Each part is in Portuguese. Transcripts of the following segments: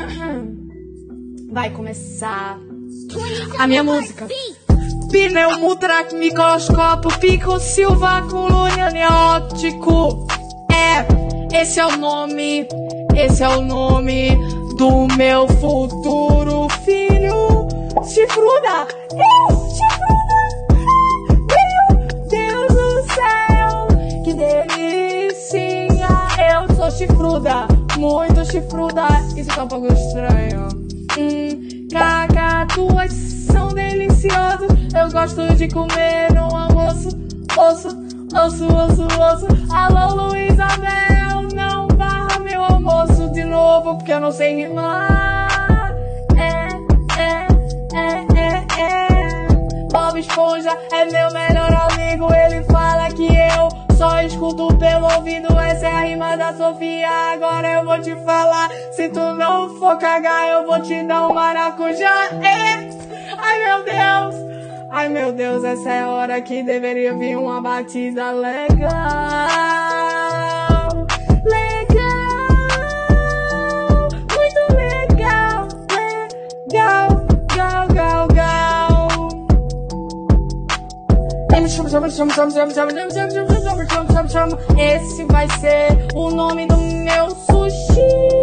Vai começar a minha música. Pneumotrack, microscópio, pico, silva, colônia, neótico. É, esse é o nome, esse é o nome do meu futuro filho. Chifruda, eu, chifruda, meu Deus do céu, que delícia. Eu sou chifruda, muito chifruda, isso tá um pouco estranho. Hum, cacatuas são deliciosos, eu gosto de comer no almoço, osso, osso, osso, osso. Alô, Luísa Mel, não barra meu almoço de novo, porque eu não sei rimar. É, é, é, é, é. Bob Esponja é meu melhor amigo, ele fala que eu só escuto pelo ouvido, essa é a rima da Sofia. Agora eu vou te falar, se tu não for cagar, eu vou te dar um maracujá. Ai meu Deus! Ai meu Deus, essa é a hora que deveria vir uma batida. Legal, Esse vai ser o nome do meu sushi.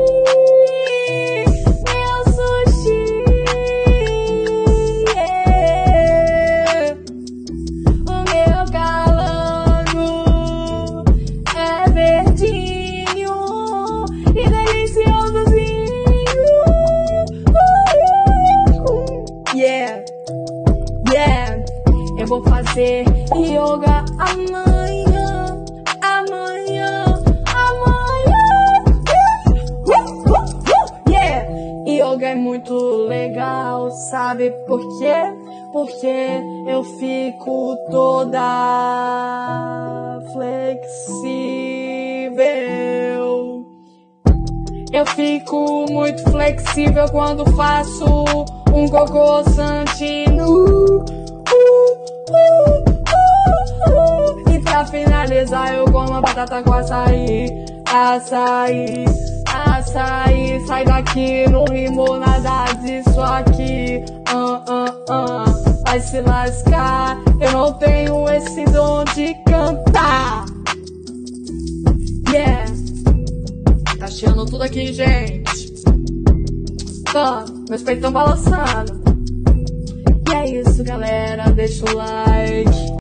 Fazer yoga amanhã, amanhã, amanhã. Yeah! Yoga é muito legal, sabe por quê? Porque eu fico toda flexível. Eu fico muito flexível quando faço um cocô santino. Finalizar eu como a batata com açaí. Açaí, açaí. Sai daqui, não rimou nada disso aqui. Ah, ah, ah. Vai se lascar. Eu não tenho esse dom de cantar. Yeah. Tá chiando tudo aqui, gente. Tá, meus peitos tão balançando. E é isso, galera. Deixa o like.